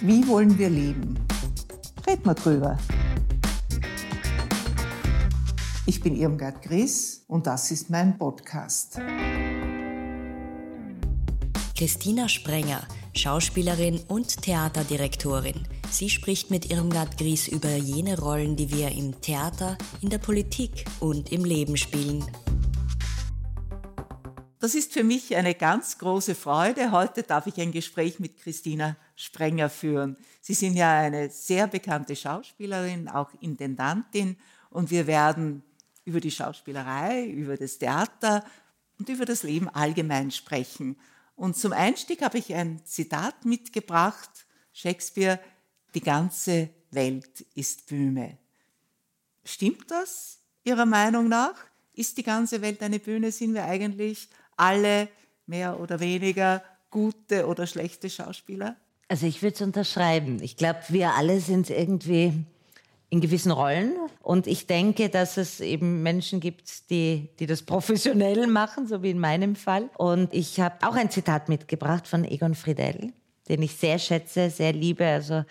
Wie wollen wir leben? Red mal drüber. Ich bin Irmgard Gries und das ist mein Podcast. Christina Sprenger, Schauspielerin und Theaterdirektorin. Sie spricht mit Irmgard Gries über jene Rollen, die wir im Theater, in der Politik und im Leben spielen. Das ist für mich eine ganz große Freude. Heute darf ich ein Gespräch mit Christina Sprenger führen. Sie sind ja eine sehr bekannte Schauspielerin, auch Intendantin, und wir werden über die Schauspielerei, über das Theater und über das Leben allgemein sprechen. Und zum Einstieg habe ich ein Zitat mitgebracht. Shakespeare, die ganze Welt ist Bühne. Stimmt das Ihrer Meinung nach? Ist die ganze Welt eine Bühne? Sind wir eigentlich alle mehr oder weniger gute oder schlechte Schauspieler? Also ich würde es unterschreiben. Ich glaube, wir alle sind irgendwie in gewissen Rollen. Und ich denke, dass es eben Menschen gibt, die, die das professionell machen, so wie in meinem Fall. Und ich habe auch ein Zitat mitgebracht von Egon Friedel, den ich sehr schätze, sehr liebe. Also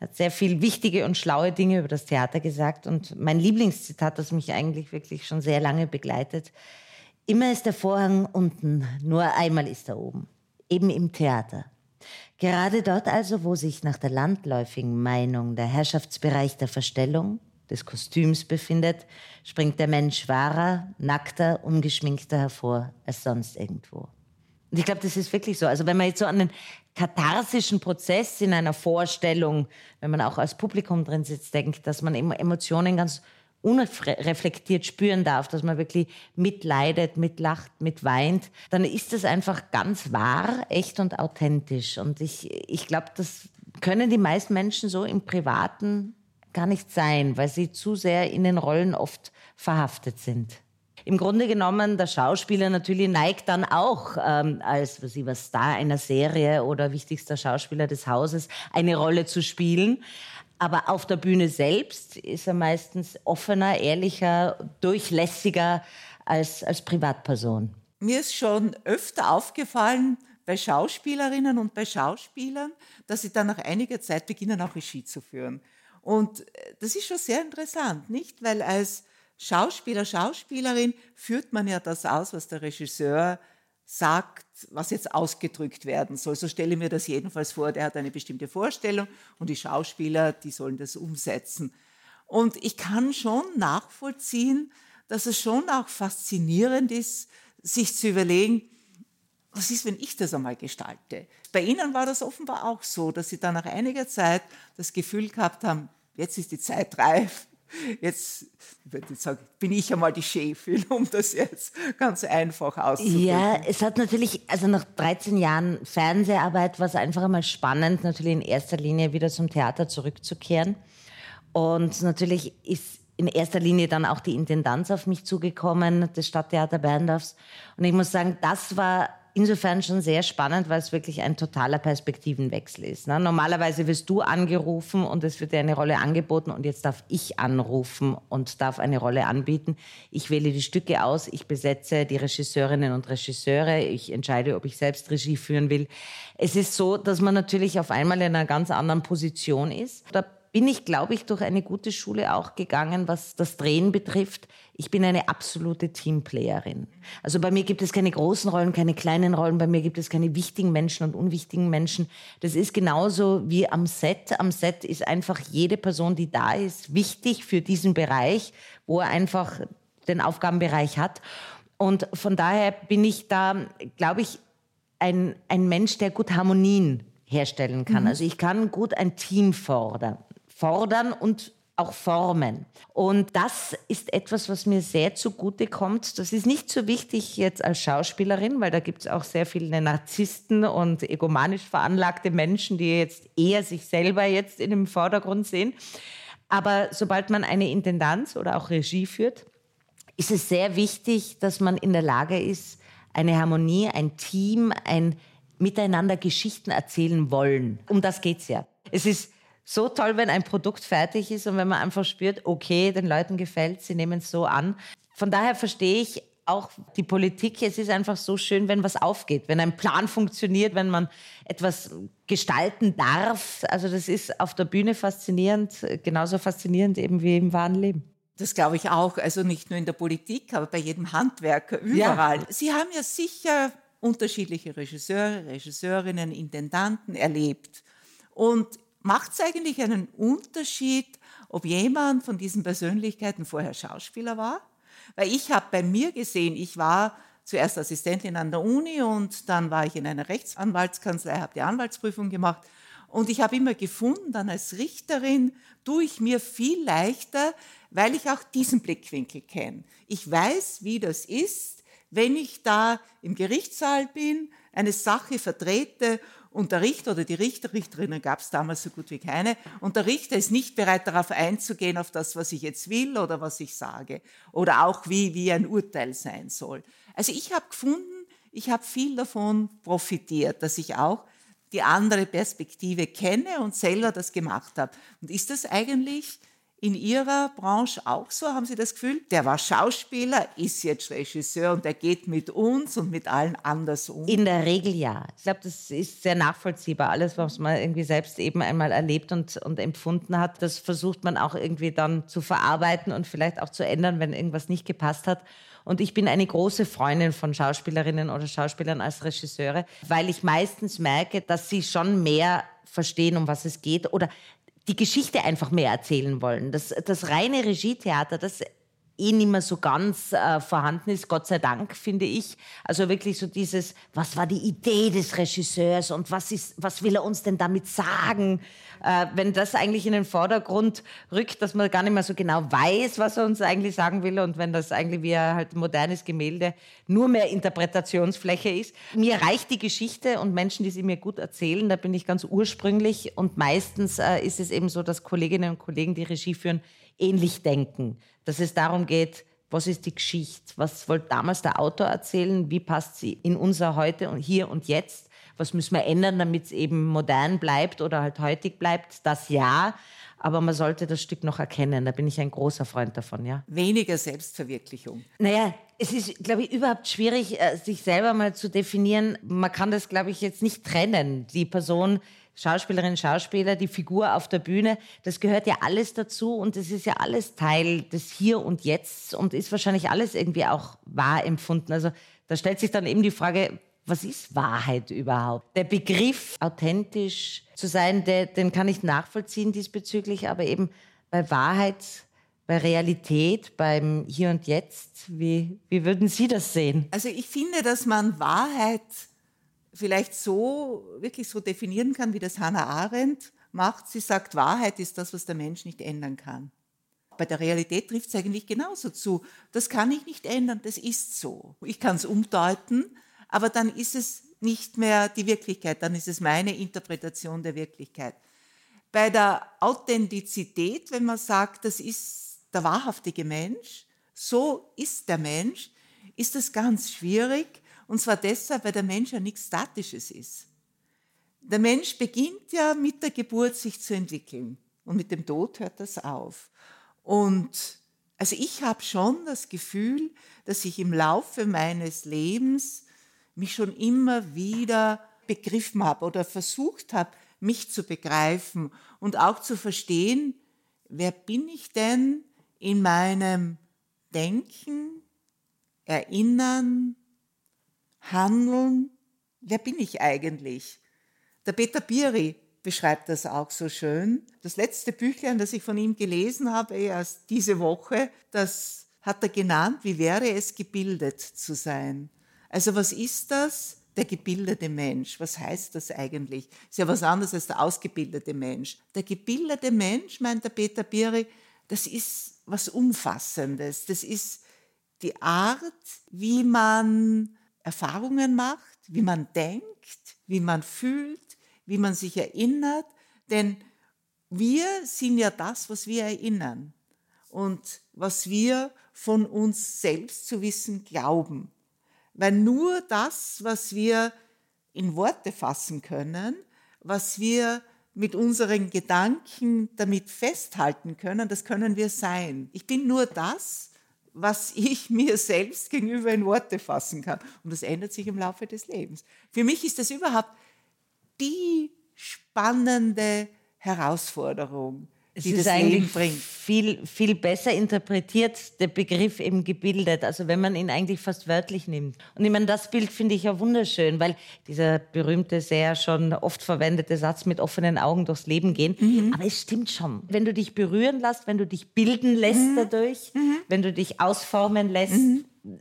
hat sehr viel wichtige und schlaue Dinge über das Theater gesagt. Und mein Lieblingszitat, das mich eigentlich wirklich schon sehr lange begleitet, Immer ist der Vorhang unten, nur einmal ist er oben. Eben im Theater. Gerade dort also, wo sich nach der landläufigen Meinung der Herrschaftsbereich der Verstellung, des Kostüms befindet, springt der Mensch wahrer, nackter, ungeschminkter hervor als sonst irgendwo. Und ich glaube, das ist wirklich so. Also wenn man jetzt so an den katharsischen Prozess in einer Vorstellung, wenn man auch als Publikum drin sitzt, denkt, dass man Emotionen ganz unreflektiert spüren darf, dass man wirklich mitleidet, mitlacht, mitweint, dann ist es einfach ganz wahr, echt und authentisch. Und ich, ich glaube, das können die meisten Menschen so im Privaten gar nicht sein, weil sie zu sehr in den Rollen oft verhaftet sind. Im Grunde genommen, der Schauspieler natürlich neigt dann auch ähm, als was ich, was Star einer Serie oder wichtigster Schauspieler des Hauses eine Rolle zu spielen. Aber auf der Bühne selbst ist er meistens offener, ehrlicher, durchlässiger als, als Privatperson. Mir ist schon öfter aufgefallen bei Schauspielerinnen und bei Schauspielern, dass sie dann nach einiger Zeit beginnen, auch Regie zu führen. Und äh, das ist schon sehr interessant, nicht? Weil als Schauspieler, Schauspielerin führt man ja das aus, was der Regisseur sagt, was jetzt ausgedrückt werden soll. So stelle ich mir das jedenfalls vor. Der hat eine bestimmte Vorstellung und die Schauspieler, die sollen das umsetzen. Und ich kann schon nachvollziehen, dass es schon auch faszinierend ist, sich zu überlegen, was ist, wenn ich das einmal gestalte? Bei Ihnen war das offenbar auch so, dass Sie dann nach einiger Zeit das Gefühl gehabt haben, jetzt ist die Zeit reif, Jetzt, jetzt sagen, bin ich einmal die Chefin, um das jetzt ganz einfach auszudrücken. Ja, es hat natürlich, also nach 13 Jahren Fernseharbeit war es einfach einmal spannend, natürlich in erster Linie wieder zum Theater zurückzukehren. Und natürlich ist in erster Linie dann auch die Intendanz auf mich zugekommen, des Stadttheater Berndorfs. Und ich muss sagen, das war insofern schon sehr spannend, weil es wirklich ein totaler Perspektivenwechsel ist. Ne? Normalerweise wirst du angerufen und es wird dir eine Rolle angeboten und jetzt darf ich anrufen und darf eine Rolle anbieten. Ich wähle die Stücke aus, ich besetze die Regisseurinnen und Regisseure, ich entscheide, ob ich selbst Regie führen will. Es ist so, dass man natürlich auf einmal in einer ganz anderen Position ist. Da bin ich, glaube ich, durch eine gute Schule auch gegangen, was das Drehen betrifft. Ich bin eine absolute Teamplayerin. Also bei mir gibt es keine großen Rollen, keine kleinen Rollen, bei mir gibt es keine wichtigen Menschen und unwichtigen Menschen. Das ist genauso wie am Set. Am Set ist einfach jede Person, die da ist, wichtig für diesen Bereich, wo er einfach den Aufgabenbereich hat. Und von daher bin ich da, glaube ich, ein, ein Mensch, der gut Harmonien herstellen kann. Mhm. Also ich kann gut ein Team fordern fordern und auch formen. Und das ist etwas, was mir sehr zugute kommt. Das ist nicht so wichtig jetzt als Schauspielerin, weil da gibt es auch sehr viele Narzissten und egomanisch veranlagte Menschen, die jetzt eher sich selber jetzt in dem Vordergrund sehen. Aber sobald man eine Intendanz oder auch Regie führt, ist es sehr wichtig, dass man in der Lage ist, eine Harmonie, ein Team, ein Miteinander Geschichten erzählen wollen. Um das geht's ja. Es ist so toll, wenn ein Produkt fertig ist und wenn man einfach spürt, okay, den Leuten gefällt, sie nehmen es so an. Von daher verstehe ich auch die Politik, es ist einfach so schön, wenn was aufgeht, wenn ein Plan funktioniert, wenn man etwas gestalten darf. Also das ist auf der Bühne faszinierend, genauso faszinierend eben wie im wahren Leben. Das glaube ich auch, also nicht nur in der Politik, aber bei jedem Handwerker, überall. Ja. Sie haben ja sicher unterschiedliche Regisseure, Regisseurinnen, Intendanten erlebt. Und macht es eigentlich einen Unterschied, ob jemand von diesen Persönlichkeiten vorher Schauspieler war? Weil ich habe bei mir gesehen, ich war zuerst Assistentin an der Uni und dann war ich in einer Rechtsanwaltskanzlei, habe die Anwaltsprüfung gemacht und ich habe immer gefunden, dann als Richterin tue ich mir viel leichter, weil ich auch diesen Blickwinkel kenne. Ich weiß, wie das ist, wenn ich da im Gerichtssaal bin, eine Sache vertrete und der Richter oder die Richter, Richterinnen gab es damals so gut wie keine, und der Richter ist nicht bereit darauf einzugehen, auf das, was ich jetzt will oder was ich sage oder auch wie, wie ein Urteil sein soll. Also ich habe gefunden, ich habe viel davon profitiert, dass ich auch die andere Perspektive kenne und selber das gemacht habe. Und ist das eigentlich in Ihrer Branche auch so? Haben Sie das Gefühl, der war Schauspieler, ist jetzt Regisseur und der geht mit uns und mit allen anders um? In der Regel ja. Ich glaube, das ist sehr nachvollziehbar. Alles, was man irgendwie selbst eben einmal erlebt und, und empfunden hat, das versucht man auch irgendwie dann zu verarbeiten und vielleicht auch zu ändern, wenn irgendwas nicht gepasst hat. Und ich bin eine große Freundin von Schauspielerinnen oder Schauspielern als Regisseure, weil ich meistens merke, dass sie schon mehr verstehen, um was es geht oder die Geschichte einfach mehr erzählen wollen. Das, das reine Regietheater, das eh nicht mehr so ganz äh, vorhanden ist, Gott sei Dank, finde ich. Also wirklich so dieses, was war die Idee des Regisseurs und was, ist, was will er uns denn damit sagen? Äh, wenn das eigentlich in den Vordergrund rückt, dass man gar nicht mehr so genau weiß, was er uns eigentlich sagen will und wenn das eigentlich wie ein halt modernes Gemälde nur mehr Interpretationsfläche ist. Mir reicht die Geschichte und Menschen, die sie mir gut erzählen, da bin ich ganz ursprünglich und meistens äh, ist es eben so, dass Kolleginnen und Kollegen, die Regie führen, ähnlich denken. Dass es darum geht, was ist die Geschichte? Was wollte damals der Autor erzählen? Wie passt sie in unser Heute und hier und jetzt? Was müssen wir ändern, damit es eben modern bleibt oder halt heutig bleibt? Das ja. Aber man sollte das Stück noch erkennen. Da bin ich ein großer Freund davon, ja. Weniger Selbstverwirklichung. Naja, es ist, glaube ich, überhaupt schwierig, äh, sich selber mal zu definieren. Man kann das, glaube ich, jetzt nicht trennen. Die Person, Schauspielerinnen, Schauspieler, die Figur auf der Bühne, das gehört ja alles dazu und es ist ja alles Teil des Hier und Jetzt und ist wahrscheinlich alles irgendwie auch wahr empfunden. Also da stellt sich dann eben die Frage, was ist Wahrheit überhaupt? Der Begriff authentisch zu sein, der, den kann ich nachvollziehen diesbezüglich, aber eben bei Wahrheit, bei Realität, beim Hier und Jetzt, wie, wie würden Sie das sehen? Also ich finde, dass man Wahrheit vielleicht so, wirklich so definieren kann, wie das Hannah Arendt macht. Sie sagt, Wahrheit ist das, was der Mensch nicht ändern kann. Bei der Realität trifft es eigentlich genauso zu. Das kann ich nicht ändern, das ist so. Ich kann es umdeuten, aber dann ist es nicht mehr die Wirklichkeit, dann ist es meine Interpretation der Wirklichkeit. Bei der Authentizität, wenn man sagt, das ist der wahrhaftige Mensch, so ist der Mensch, ist das ganz schwierig, und zwar deshalb, weil der Mensch ja nichts Statisches ist. Der Mensch beginnt ja mit der Geburt sich zu entwickeln und mit dem Tod hört das auf. Und also ich habe schon das Gefühl, dass ich im Laufe meines Lebens mich schon immer wieder begriffen habe oder versucht habe, mich zu begreifen und auch zu verstehen, wer bin ich denn in meinem Denken, Erinnern, Handeln, wer bin ich eigentlich? Der Peter Biri beschreibt das auch so schön. Das letzte Büchlein, das ich von ihm gelesen habe, erst diese Woche, das hat er genannt, wie wäre es gebildet zu sein? Also was ist das? Der gebildete Mensch. Was heißt das eigentlich? Ist ja was anderes als der ausgebildete Mensch. Der gebildete Mensch, meint der Peter Biri, das ist was Umfassendes. Das ist die Art, wie man Erfahrungen macht, wie man denkt, wie man fühlt, wie man sich erinnert. Denn wir sind ja das, was wir erinnern und was wir von uns selbst zu wissen glauben. Weil nur das, was wir in Worte fassen können, was wir mit unseren Gedanken damit festhalten können, das können wir sein. Ich bin nur das, was ich mir selbst gegenüber in Worte fassen kann. Und das ändert sich im Laufe des Lebens. Für mich ist das überhaupt die spannende Herausforderung, es die ist das eigentlich Leben bringt. viel, viel besser interpretiert, der Begriff eben gebildet, also wenn man ihn eigentlich fast wörtlich nimmt. Und ich meine, das Bild finde ich ja wunderschön, weil dieser berühmte, sehr schon oft verwendete Satz mit offenen Augen durchs Leben gehen, Mhm. aber es stimmt schon. Wenn du dich berühren lässt, wenn du dich bilden lässt Mhm. dadurch, wenn du dich ausformen lässt,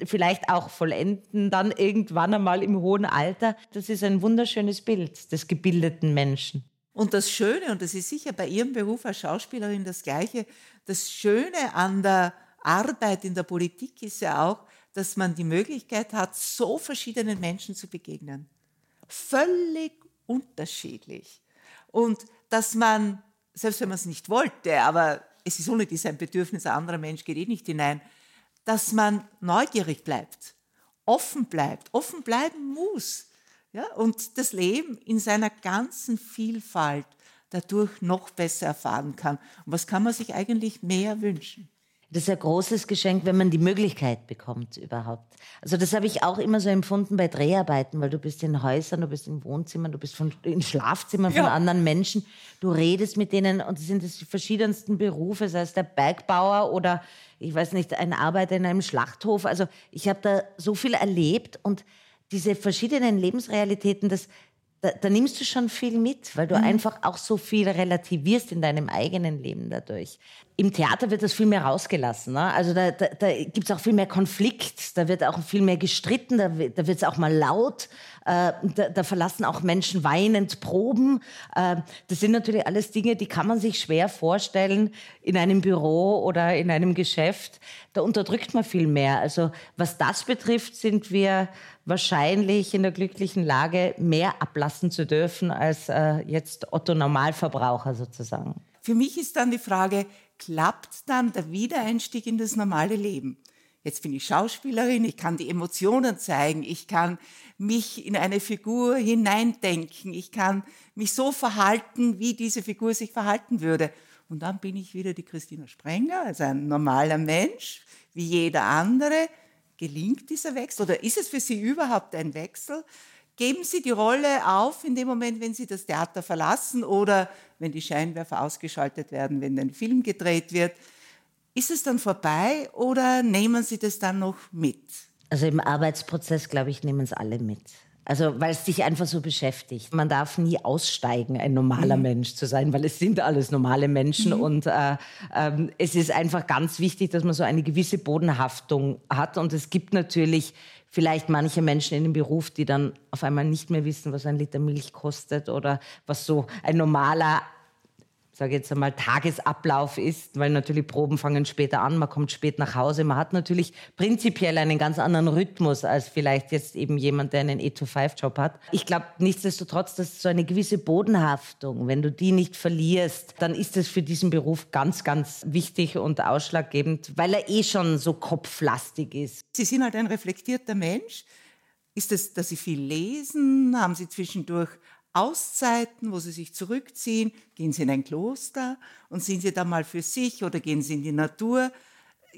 vielleicht auch vollenden, dann irgendwann einmal im hohen Alter, das ist ein wunderschönes Bild des gebildeten Menschen. Und das Schöne, und das ist sicher bei Ihrem Beruf als Schauspielerin das Gleiche, das Schöne an der Arbeit in der Politik ist ja auch, dass man die Möglichkeit hat, so verschiedenen Menschen zu begegnen. Völlig unterschiedlich. Und dass man, selbst wenn man es nicht wollte, aber es ist ohne dies ein Bedürfnis, ein anderer Mensch geht eh nicht hinein, dass man neugierig bleibt, offen bleibt, offen bleiben muss. Ja, und das Leben in seiner ganzen Vielfalt dadurch noch besser erfahren kann. Und was kann man sich eigentlich mehr wünschen? Das ist ein großes Geschenk, wenn man die Möglichkeit bekommt überhaupt. Also das habe ich auch immer so empfunden bei Dreharbeiten, weil du bist in Häusern, du bist in Wohnzimmern, du bist von, in Schlafzimmern von Ja. anderen Menschen, du redest mit denen und es sind die verschiedensten Berufe, sei es der Bergbauer oder ich weiß nicht, ein Arbeiter in einem Schlachthof. Also ich habe da so viel erlebt und diese verschiedenen Lebensrealitäten, das, da, da nimmst du schon viel mit, weil du einfach auch so viel relativierst in deinem eigenen Leben dadurch. Im Theater wird das viel mehr rausgelassen. Ne? Also da, da, da gibt es auch viel mehr Konflikt, da wird auch viel mehr gestritten, da, da wird es auch mal laut, äh, da, da verlassen auch Menschen weinend Proben. Äh, das sind natürlich alles Dinge, die kann man sich schwer vorstellen in einem Büro oder in einem Geschäft. Da unterdrückt man viel mehr. Also was das betrifft, sind wir wahrscheinlich in der glücklichen Lage, mehr ablassen zu dürfen als äh, jetzt Otto Normalverbraucher sozusagen. Für mich ist dann die Frage, klappt dann der Wiedereinstieg in das normale Leben? Jetzt bin ich Schauspielerin, ich kann die Emotionen zeigen, ich kann mich in eine Figur hineindenken, ich kann mich so verhalten, wie diese Figur sich verhalten würde. Und dann bin ich wieder die Christina Sprenger, also ein normaler Mensch, wie jeder andere. Gelingt dieser Wechsel oder ist es für Sie überhaupt ein Wechsel? Geben Sie die Rolle auf in dem Moment, wenn Sie das Theater verlassen oder wenn die Scheinwerfer ausgeschaltet werden, wenn ein Film gedreht wird? Ist es dann vorbei oder nehmen Sie das dann noch mit? Also im Arbeitsprozess, glaube ich, nehmen es alle mit. Also weil es dich einfach so beschäftigt. Man darf nie aussteigen, ein normaler Mensch zu sein, weil es sind alles normale Menschen und äh, ähm, es ist einfach ganz wichtig, dass man so eine gewisse Bodenhaftung hat. Und es gibt natürlich vielleicht manche Menschen in dem Beruf, die dann auf einmal nicht mehr wissen, was ein Liter Milch kostet oder was so ein normaler sage jetzt einmal, Tagesablauf ist, weil natürlich Proben fangen später an, man kommt spät nach Hause, man hat natürlich prinzipiell einen ganz anderen Rhythmus als vielleicht jetzt eben jemand, der einen 8-to-5-Job hat. Ich glaube nichtsdestotrotz, dass so eine gewisse Bodenhaftung, wenn du die nicht verlierst, dann ist es für diesen Beruf ganz, ganz wichtig und ausschlaggebend, weil er eh schon so kopflastig ist. Sie sind halt ein reflektierter Mensch. Ist es, dass Sie viel lesen? Haben Sie zwischendurch Auszeiten, wo Sie sich zurückziehen? Gehen Sie in ein Kloster und sind Sie da mal für sich oder gehen Sie in die Natur?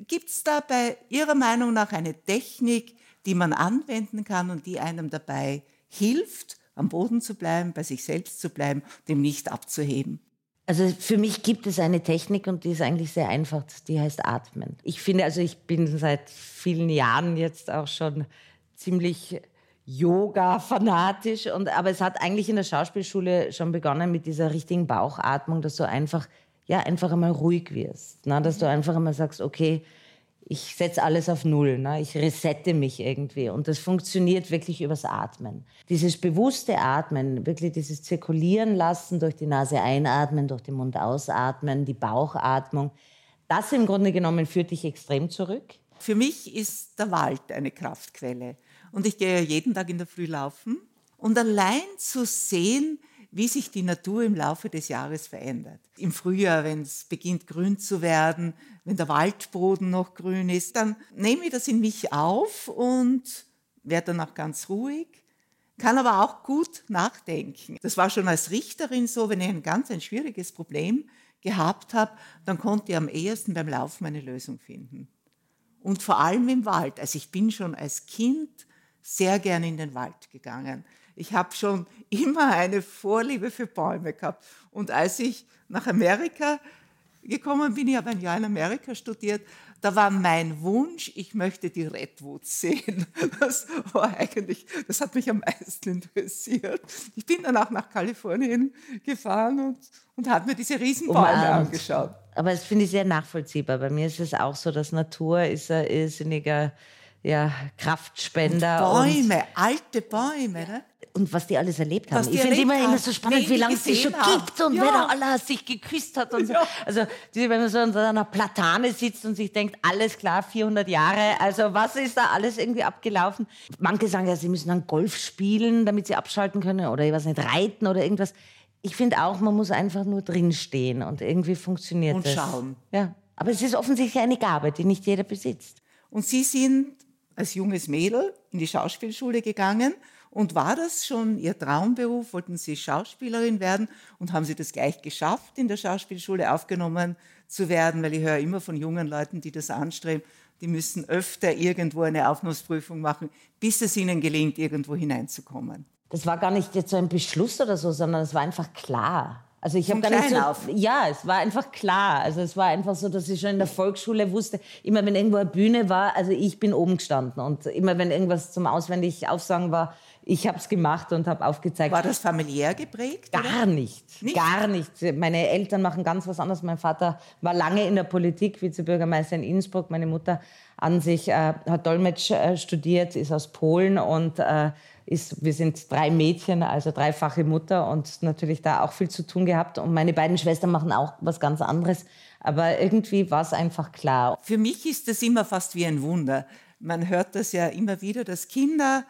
Gibt es da bei Ihrer Meinung nach eine Technik, die man anwenden kann und die einem dabei hilft, am Boden zu bleiben, bei sich selbst zu bleiben, dem nicht abzuheben? Also für mich gibt es eine Technik und die ist eigentlich sehr einfach, die heißt Atmen. Ich finde, also ich bin seit vielen Jahren jetzt auch schon ziemlich Yoga-fanatisch, und, aber es hat eigentlich in der Schauspielschule schon begonnen mit dieser richtigen Bauchatmung, dass du einfach, ja, einfach einmal ruhig wirst. Ne? Dass du einfach einmal sagst, okay, ich setze alles auf Null, ne? ich resette mich irgendwie. Und das funktioniert wirklich übers Atmen. Dieses bewusste Atmen, wirklich dieses Zirkulieren lassen, durch die Nase einatmen, durch den Mund ausatmen, die Bauchatmung, das im Grunde genommen führt dich extrem zurück. Für mich ist der Wald eine Kraftquelle. Und ich gehe ja jeden Tag in der Früh laufen. Und allein zu sehen, wie sich die Natur im Laufe des Jahres verändert. Im Frühjahr, wenn es beginnt grün zu werden, wenn der Waldboden noch grün ist, dann nehme ich das in mich auf und werde dann auch ganz ruhig, kann aber auch gut nachdenken. Das war schon als Richterin so, wenn ich ein ganz ein schwieriges Problem gehabt habe, dann konnte ich am ehesten beim Laufen eine Lösung finden. und vor allem im Wald. Also ich bin schon als Kind sehr gern in den Wald gegangen. Ich habe schon immer eine Vorliebe für Bäume gehabt. Und als ich nach Amerika gekommen bin, ich habe ein Jahr in Amerika studiert, da war mein Wunsch, ich möchte die Redwoods sehen. Das war eigentlich, das hat mich am meisten interessiert. Ich bin dann auch nach Kalifornien gefahren und, und habe mir diese Riesenbäume Umarmt. angeschaut. Aber das finde ich sehr nachvollziehbar. Bei mir ist es auch so, dass Natur ist ein irrsinniger ja, Kraftspender. Und Bäume, und alte Bäume. Ne? und was die alles erlebt haben. ich finde immer, immer so spannend, wie lange es sich schon haben. gibt und ja. wer da Allah sich geküsst hat und so. Ja. Also wenn man so an einer Platane sitzt und sich denkt, alles klar, 400 Jahre, also was ist da alles irgendwie abgelaufen? Manche sagen ja, sie müssen dann Golf spielen, damit sie abschalten können oder ich weiß nicht, reiten oder irgendwas. Ich finde auch, man muss einfach nur drinstehen und irgendwie funktioniert und das. Und schauen. Ja, aber es ist offensichtlich eine Gabe, die nicht jeder besitzt. Und Sie sind als junges Mädel in die Schauspielschule gegangen und war das schon Ihr Traumberuf? Wollten Sie Schauspielerin werden? Und haben Sie das gleich geschafft, in der Schauspielschule aufgenommen zu werden? Weil ich höre immer von jungen Leuten, die das anstreben, die müssen öfter irgendwo eine Aufnahmeprüfung machen, bis es ihnen gelingt, irgendwo hineinzukommen. Das war gar nicht jetzt so ein Beschluss oder so, sondern es war einfach klar. Also ich habe gar nicht so, auf. ja, es war einfach klar. Also es war einfach so, dass ich schon in der Volksschule wusste, immer wenn irgendwo eine Bühne war, also ich bin oben gestanden und immer wenn irgendwas zum auswendig Aufsagen war, ich habe es gemacht und habe aufgezeigt. War das familiär geprägt? Gar nicht, nicht, gar nicht. Meine Eltern machen ganz was anderes. Mein Vater war lange in der Politik, Vizebürgermeister in Innsbruck. Meine Mutter an sich äh, hat Dolmetsch äh, studiert, ist aus Polen und äh, ist, wir sind drei Mädchen, also dreifache Mutter und natürlich da auch viel zu tun gehabt. Und meine beiden Schwestern machen auch was ganz anderes. Aber irgendwie war es einfach klar. Für mich ist das immer fast wie ein Wunder. Man hört das ja immer wieder, dass Kinder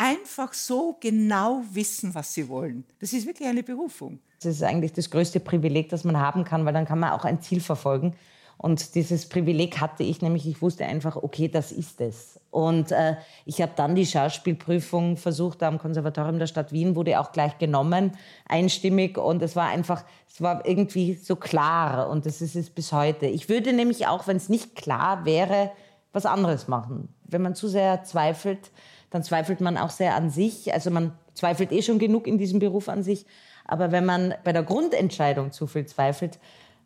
einfach so genau wissen, was sie wollen. Das ist wirklich eine Berufung. Das ist eigentlich das größte Privileg, das man haben kann, weil dann kann man auch ein Ziel verfolgen. Und dieses Privileg hatte ich nämlich, ich wusste einfach, okay, das ist es. Und äh, ich habe dann die Schauspielprüfung versucht am Konservatorium der Stadt Wien, wurde auch gleich genommen, einstimmig. Und es war einfach, es war irgendwie so klar und das ist es bis heute. Ich würde nämlich auch, wenn es nicht klar wäre, was anderes machen. Wenn man zu sehr zweifelt, dann zweifelt man auch sehr an sich. Also man zweifelt eh schon genug in diesem Beruf an sich. Aber wenn man bei der Grundentscheidung zu viel zweifelt,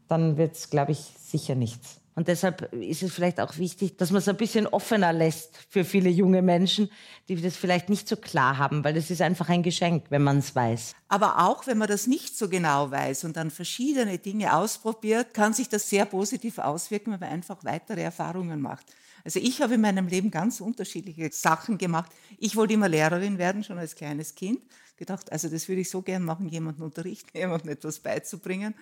dann wird es, glaube ich, sicher nichts. Und deshalb ist es vielleicht auch wichtig, dass man es ein bisschen offener lässt für viele junge Menschen, die das vielleicht nicht so klar haben, weil das ist einfach ein Geschenk, wenn man es weiß. Aber auch wenn man das nicht so genau weiß und dann verschiedene Dinge ausprobiert, kann sich das sehr positiv auswirken, wenn man einfach weitere Erfahrungen macht. Also ich habe in meinem Leben ganz unterschiedliche Sachen gemacht. Ich wollte immer Lehrerin werden, schon als kleines Kind. Gedacht, also das würde ich so gern machen, jemanden unterrichten, jemandem etwas beizubringen.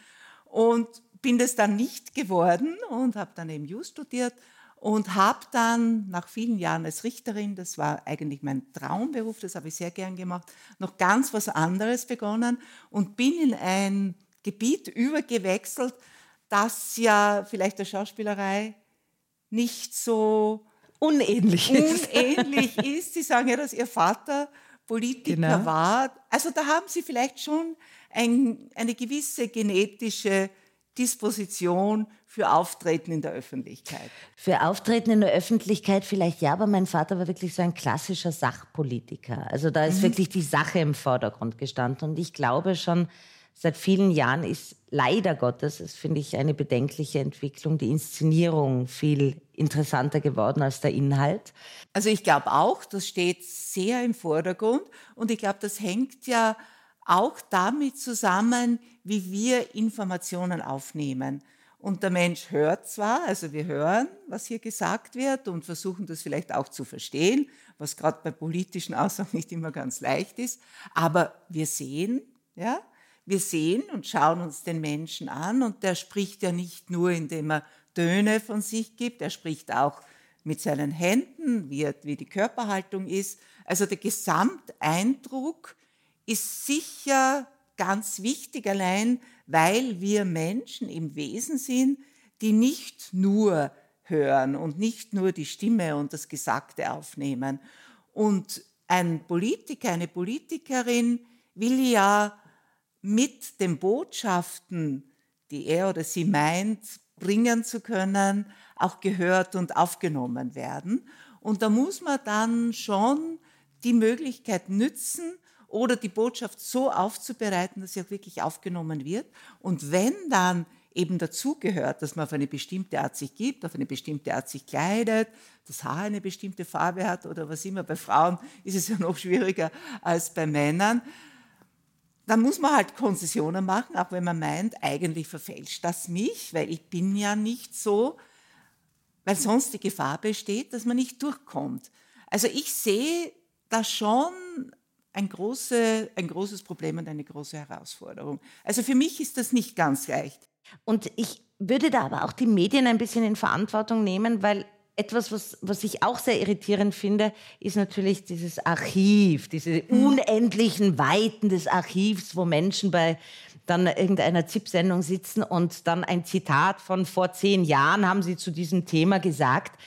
Und bin das dann nicht geworden und habe dann eben Jus studiert und habe dann nach vielen Jahren als Richterin, das war eigentlich mein Traumberuf, das habe ich sehr gern gemacht, noch ganz was anderes begonnen und bin in ein Gebiet übergewechselt, das ja vielleicht der Schauspielerei nicht so unähnlich ist. Unähnlich ist. Sie sagen ja, dass Ihr Vater Politiker genau. war. Also da haben Sie vielleicht schon ein, eine gewisse genetische Disposition für Auftreten in der Öffentlichkeit? Für Auftreten in der Öffentlichkeit vielleicht ja, aber mein Vater war wirklich so ein klassischer Sachpolitiker. Also da ist mhm. wirklich die Sache im Vordergrund gestanden. Und ich glaube schon, seit vielen Jahren ist leider Gottes, das finde ich eine bedenkliche Entwicklung, die Inszenierung viel interessanter geworden als der Inhalt. Also ich glaube auch, das steht sehr im Vordergrund und ich glaube, das hängt ja auch damit zusammen, wie wir Informationen aufnehmen. Und der Mensch hört zwar, also wir hören, was hier gesagt wird und versuchen das vielleicht auch zu verstehen, was gerade bei politischen Aussagen nicht immer ganz leicht ist, aber wir sehen, ja, wir sehen und schauen uns den Menschen an und der spricht ja nicht nur, indem er Töne von sich gibt, er spricht auch mit seinen Händen, wie, er, wie die Körperhaltung ist. Also der Gesamteindruck ist sicher ganz wichtig, allein weil wir Menschen im Wesen sind, die nicht nur hören und nicht nur die Stimme und das Gesagte aufnehmen. Und ein Politiker, eine Politikerin will ja mit den Botschaften, die er oder sie meint, bringen zu können, auch gehört und aufgenommen werden. Und da muss man dann schon die Möglichkeit nützen oder die Botschaft so aufzubereiten, dass sie auch wirklich aufgenommen wird. Und wenn dann eben dazugehört, dass man auf eine bestimmte Art sich gibt, auf eine bestimmte Art sich kleidet, das Haar eine bestimmte Farbe hat oder was immer. Bei Frauen ist es ja noch schwieriger als bei Männern. Dann muss man halt Konzessionen machen, auch wenn man meint, eigentlich verfälscht das mich, weil ich bin ja nicht so, weil sonst die Gefahr besteht, dass man nicht durchkommt. Also ich sehe da schon ein, große, ein großes Problem und eine große Herausforderung. Also für mich ist das nicht ganz leicht. Und ich würde da aber auch die Medien ein bisschen in Verantwortung nehmen, weil etwas, was, was ich auch sehr irritierend finde, ist natürlich dieses Archiv, diese unendlichen Weiten des Archivs, wo Menschen bei dann irgendeiner ZIP-Sendung sitzen und dann ein Zitat von vor zehn Jahren haben sie zu diesem Thema gesagt.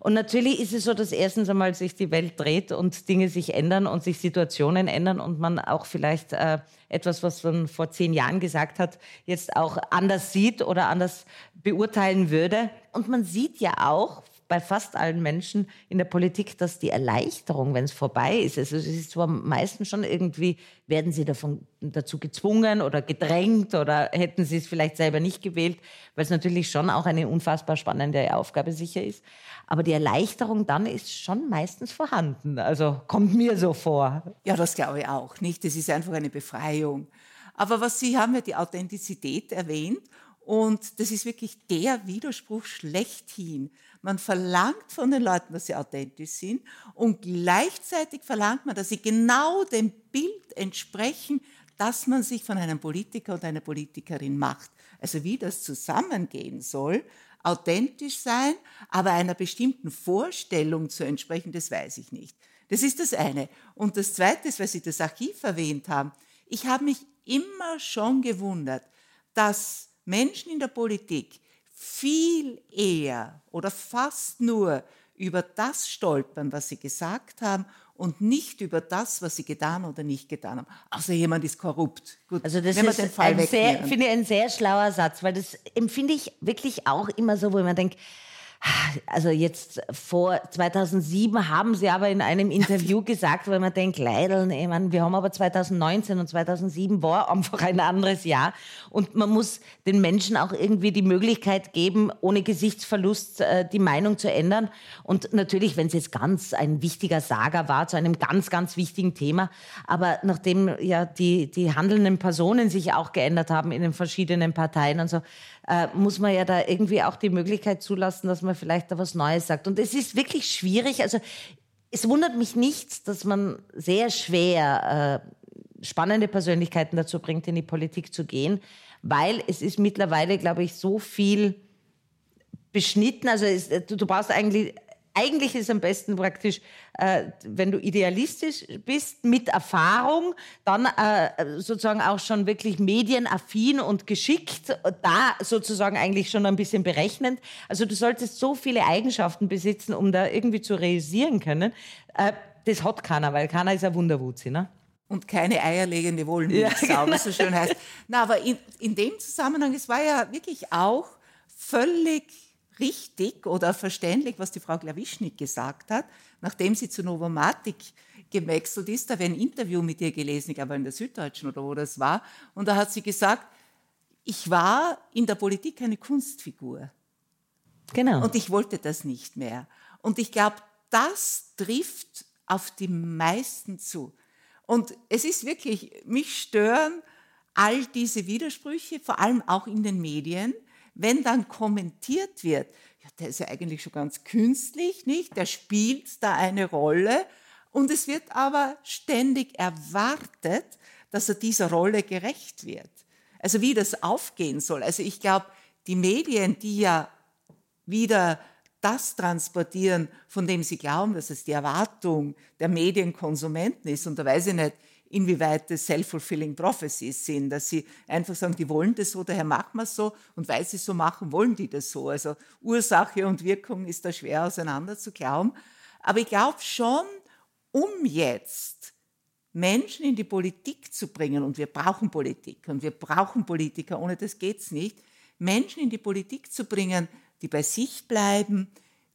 Und natürlich ist es so, dass erstens einmal sich die Welt dreht und Dinge sich ändern und sich Situationen ändern und man auch vielleicht äh, etwas, was man vor zehn Jahren gesagt hat, jetzt auch anders sieht oder anders beurteilen würde. Und man sieht ja auch bei fast allen Menschen in der Politik, dass die Erleichterung, wenn es vorbei ist, also es ist zwar meistens schon irgendwie, werden sie davon, dazu gezwungen oder gedrängt oder hätten sie es vielleicht selber nicht gewählt, weil es natürlich schon auch eine unfassbar spannende Aufgabe sicher ist. Aber die Erleichterung dann ist schon meistens vorhanden. Also kommt mir so vor. Ja, das glaube ich auch nicht. Das ist einfach eine Befreiung. Aber was Sie haben ja die Authentizität erwähnt und das ist wirklich der Widerspruch schlechthin. Man verlangt von den Leuten, dass sie authentisch sind und gleichzeitig verlangt man, dass sie genau dem Bild entsprechen, das man sich von einem Politiker oder einer Politikerin macht. Also wie das zusammengehen soll, authentisch sein, aber einer bestimmten Vorstellung zu entsprechen, das weiß ich nicht. Das ist das eine. Und das Zweite ist, weil Sie das Archiv erwähnt haben. Ich habe mich immer schon gewundert, dass Menschen in der Politik viel eher oder fast nur über das stolpern, was sie gesagt haben und nicht über das, was sie getan oder nicht getan haben. Also jemand ist korrupt. Gut, also das ist ein sehr, finde ich ein sehr schlauer Satz, weil das empfinde ich wirklich auch immer so, wo man denkt, also jetzt vor 2007 haben Sie aber in einem Interview gesagt, weil man denkt, Leideln, ich meine, wir haben aber 2019 und 2007 war einfach ein anderes Jahr und man muss den Menschen auch irgendwie die Möglichkeit geben, ohne Gesichtsverlust äh, die Meinung zu ändern. Und natürlich, wenn es jetzt ganz ein wichtiger Saga war zu einem ganz, ganz wichtigen Thema, aber nachdem ja die, die handelnden Personen sich auch geändert haben in den verschiedenen Parteien und so, äh, muss man ja da irgendwie auch die Möglichkeit zulassen, dass man vielleicht da was Neues sagt. Und es ist wirklich schwierig. Also es wundert mich nicht, dass man sehr schwer äh, spannende Persönlichkeiten dazu bringt, in die Politik zu gehen, weil es ist mittlerweile, glaube ich, so viel beschnitten. Also es, du, du brauchst eigentlich eigentlich ist am besten praktisch, äh, wenn du idealistisch bist, mit Erfahrung, dann äh, sozusagen auch schon wirklich medienaffin und geschickt, da sozusagen eigentlich schon ein bisschen berechnend. Also du solltest so viele Eigenschaften besitzen, um da irgendwie zu realisieren können. Äh, das hat keiner, weil keiner ist ein Wunderwutzi, ne? Und keine eierlegende Wollmilchsau, ja, genau. so schön heißt. Na, aber in, in dem Zusammenhang, es war ja wirklich auch völlig richtig oder verständlich, was die Frau Klawischnik gesagt hat, nachdem sie zu Novomatic gewechselt ist. Da habe ich ein Interview mit ihr gelesen, ich glaube in der Süddeutschen oder wo das war. Und da hat sie gesagt, ich war in der Politik eine Kunstfigur. Genau. Und ich wollte das nicht mehr. Und ich glaube, das trifft auf die meisten zu. Und es ist wirklich, mich stören all diese Widersprüche, vor allem auch in den Medien, wenn dann kommentiert wird, ja, der ist ja eigentlich schon ganz künstlich, nicht? Der spielt da eine Rolle und es wird aber ständig erwartet, dass er dieser Rolle gerecht wird. Also wie das aufgehen soll. Also ich glaube, die Medien, die ja wieder das transportieren, von dem sie glauben, dass es die Erwartung der Medienkonsumenten ist. Und da weiß ich nicht, inwieweit das self-fulfilling prophecies sind, dass sie einfach sagen, die wollen das so, daher machen wir es so und weil sie es so machen, wollen die das so. Also Ursache und Wirkung ist da schwer auseinander zu glauben. Aber ich glaube schon, um jetzt Menschen in die Politik zu bringen, und wir brauchen Politik und wir brauchen Politiker, ohne das geht es nicht, Menschen in die Politik zu bringen, die bei sich bleiben,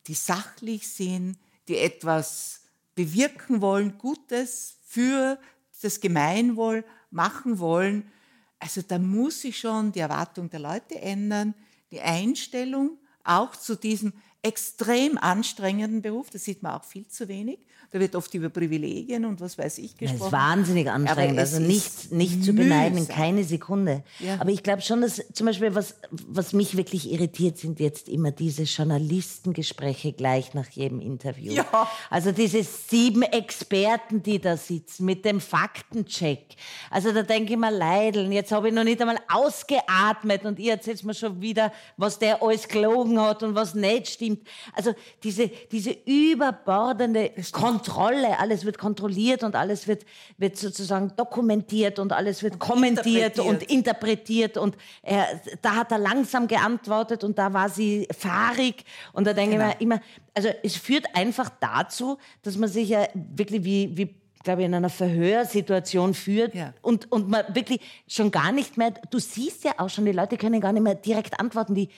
die sachlich sind, die etwas bewirken wollen, Gutes für das Gemeinwohl machen wollen. Also da muss sich schon die Erwartung der Leute ändern, die Einstellung auch zu diesem extrem anstrengenden Beruf, das sieht man auch viel zu wenig. Da wird oft über Privilegien und was weiß ich gesprochen. Das ist wahnsinnig anstrengend, also nicht, nicht zu beneiden, keine Sekunde. Ja. Aber ich glaube schon, dass zum Beispiel, was, was mich wirklich irritiert, sind jetzt immer diese Journalistengespräche gleich nach jedem Interview. Ja. Also diese sieben Experten, die da sitzen mit dem Faktencheck. Also da denke ich mal, Leideln, jetzt habe ich noch nicht einmal ausgeatmet und ihr erzählt mir schon wieder, was der alles gelogen hat und was nicht stimmt. Also diese, diese überbordende Kontrolle, alles wird kontrolliert und alles wird, wird sozusagen dokumentiert und alles wird und kommentiert interpretiert. und interpretiert und er, da hat er langsam geantwortet und da war sie fahrig und da denke genau. ich mir immer, also es führt einfach dazu, dass man sich ja wirklich wie, wie glaube ich, in einer Verhörsituation führt ja. und, und man wirklich schon gar nicht mehr, du siehst ja auch schon, die Leute können gar nicht mehr direkt antworten, die,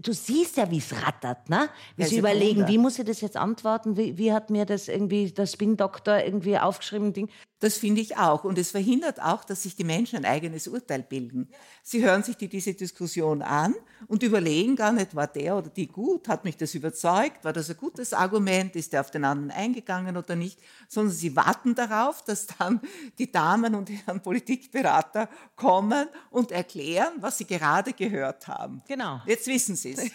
du siehst ja, wie es rattert, ne? Wie ja, sie überlegen, wie muss ich das jetzt antworten? Wie, wie hat mir das irgendwie der Spin-Doktor irgendwie aufgeschrieben? Ding? Das finde ich auch. Und es verhindert auch, dass sich die Menschen ein eigenes Urteil bilden. Sie hören sich die, diese Diskussion an und überlegen gar nicht, war der oder die gut? Hat mich das überzeugt? War das ein gutes Argument? Ist der auf den anderen eingegangen oder nicht? Sondern sie warten darauf, dass dann die Damen und Herren Politikberater kommen und erklären, was sie gerade gehört haben. Genau. Jetzt wissen Sie es.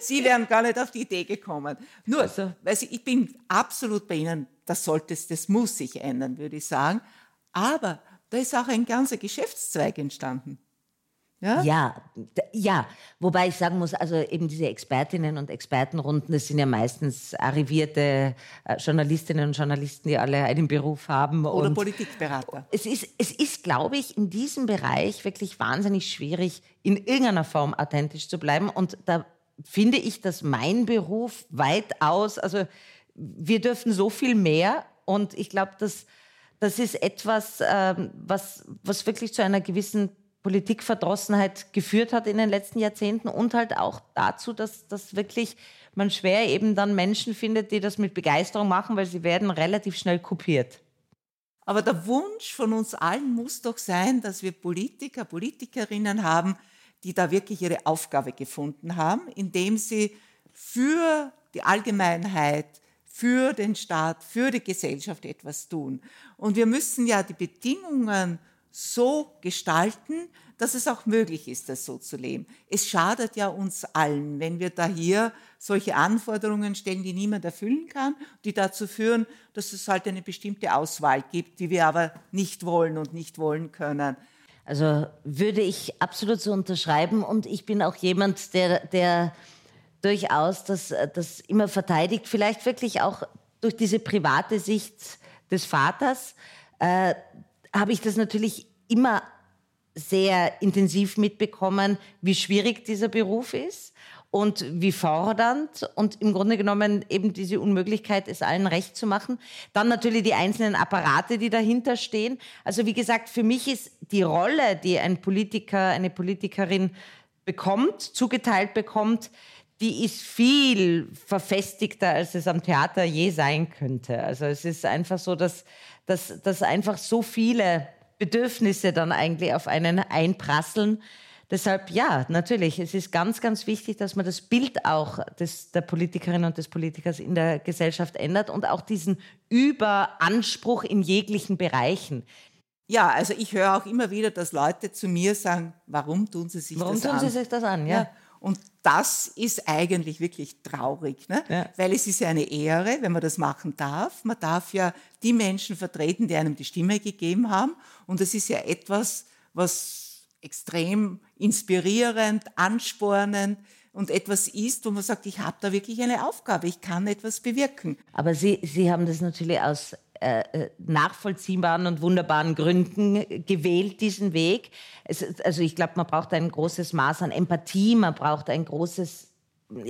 sie wären gar nicht auf die Idee gekommen. Nur, also. weil Sie, ich bin absolut bei Ihnen das sollte es, das muss sich ändern, würde ich sagen. Aber da ist auch ein ganzer Geschäftszweig entstanden. Ja? ja, ja, wobei ich sagen muss, also eben diese Expertinnen und Expertenrunden, das sind ja meistens arrivierte äh, Journalistinnen und Journalisten, die alle einen Beruf haben. Oder Politikberater. Es ist, es ist, glaube ich, in diesem Bereich wirklich wahnsinnig schwierig, in irgendeiner Form authentisch zu bleiben. Und da finde ich, dass mein Beruf weitaus, also wir dürfen so viel mehr und ich glaube, dass das ist etwas, ähm, was, was wirklich zu einer gewissen Politikverdrossenheit geführt hat in den letzten Jahrzehnten und halt auch dazu, dass, dass wirklich man schwer eben dann Menschen findet, die das mit Begeisterung machen, weil sie werden relativ schnell kopiert. Aber der Wunsch von uns allen muss doch sein, dass wir Politiker, Politikerinnen haben, die da wirklich ihre Aufgabe gefunden haben, indem sie für die Allgemeinheit, für den Staat, für die Gesellschaft etwas tun. Und wir müssen ja die Bedingungen so gestalten, dass es auch möglich ist, das so zu leben. Es schadet ja uns allen, wenn wir da hier solche Anforderungen stellen, die niemand erfüllen kann, die dazu führen, dass es halt eine bestimmte Auswahl gibt, die wir aber nicht wollen und nicht wollen können. Also würde ich absolut so unterschreiben und ich bin auch jemand, der, der durchaus das, das immer verteidigt, vielleicht wirklich auch durch diese private Sicht des Vaters, äh, habe ich das natürlich immer sehr intensiv mitbekommen, wie schwierig dieser Beruf ist und wie fordernd und im Grunde genommen eben diese Unmöglichkeit, es allen recht zu machen. Dann natürlich die einzelnen Apparate, die dahinter stehen. Also wie gesagt, für mich ist die Rolle, die ein Politiker, eine Politikerin bekommt, zugeteilt bekommt, die ist viel verfestigter, als es am Theater je sein könnte. Also es ist einfach so, dass, dass, dass einfach so viele Bedürfnisse dann eigentlich auf einen einprasseln. Deshalb ja, natürlich, es ist ganz, ganz wichtig, dass man das Bild auch des, der Politikerin und des Politikers in der Gesellschaft ändert und auch diesen Überanspruch in jeglichen Bereichen. Ja, also ich höre auch immer wieder, dass Leute zu mir sagen, warum tun sie sich warum das an? Warum tun sie sich das an, ja. ja. Und das ist eigentlich wirklich traurig, ne? Ja. weil es ist ja eine Ehre, wenn man das machen darf. Man darf ja die Menschen vertreten, die einem die Stimme gegeben haben. Und das ist ja etwas, was extrem inspirierend, anspornend und etwas ist, wo man sagt, ich habe da wirklich eine Aufgabe, ich kann etwas bewirken. Aber Sie, Sie haben das natürlich aus äh, äh, nachvollziehbaren und wunderbaren Gründen gewählt, diesen Weg. Es, also ich glaube, man braucht ein großes Maß an Empathie, man braucht ein großes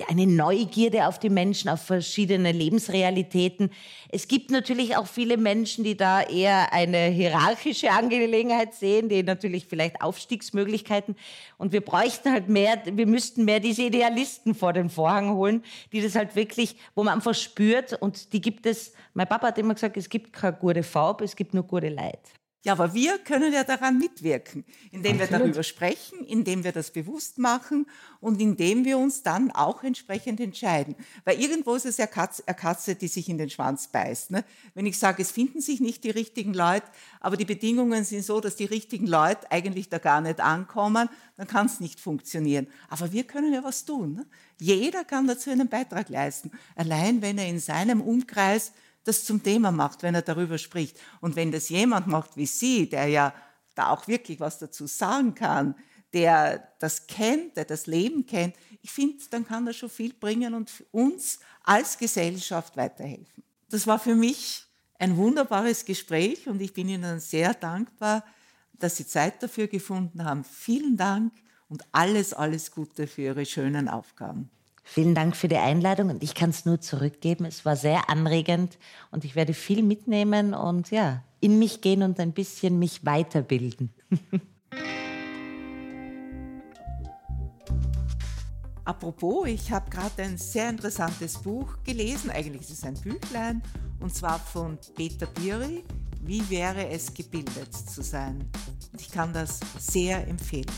eine Neugierde auf die Menschen, auf verschiedene Lebensrealitäten. Es gibt natürlich auch viele Menschen, die da eher eine hierarchische Angelegenheit sehen, die natürlich vielleicht Aufstiegsmöglichkeiten. Und wir bräuchten halt mehr, wir müssten mehr diese Idealisten vor den Vorhang holen, die das halt wirklich, wo man einfach spürt. Und die gibt es, mein Papa hat immer gesagt, es gibt keine gute Farbe, es gibt nur gute Leid. Ja, aber wir können ja daran mitwirken, indem Absolut. wir darüber sprechen, indem wir das bewusst machen und indem wir uns dann auch entsprechend entscheiden. Weil irgendwo ist es ja Katze, eine Katze, die sich in den Schwanz beißt. Ne? Wenn ich sage, es finden sich nicht die richtigen Leute, aber die Bedingungen sind so, dass die richtigen Leute eigentlich da gar nicht ankommen, dann kann es nicht funktionieren. Aber wir können ja was tun. Ne? Jeder kann dazu einen Beitrag leisten. Allein wenn er in seinem Umkreis das zum Thema macht, wenn er darüber spricht. Und wenn das jemand macht wie Sie, der ja da auch wirklich was dazu sagen kann, der das kennt, der das Leben kennt, ich finde, dann kann er schon viel bringen und uns als Gesellschaft weiterhelfen. Das war für mich ein wunderbares Gespräch und ich bin Ihnen sehr dankbar, dass Sie Zeit dafür gefunden haben. Vielen Dank und alles, alles Gute für Ihre schönen Aufgaben. Vielen Dank für die Einladung und ich kann es nur zurückgeben. Es war sehr anregend und ich werde viel mitnehmen und ja, in mich gehen und ein bisschen mich weiterbilden. Apropos, ich habe gerade ein sehr interessantes Buch gelesen, eigentlich ist es ein Büchlein, und zwar von Peter Biri, Wie wäre es gebildet zu sein? Ich kann das sehr empfehlen.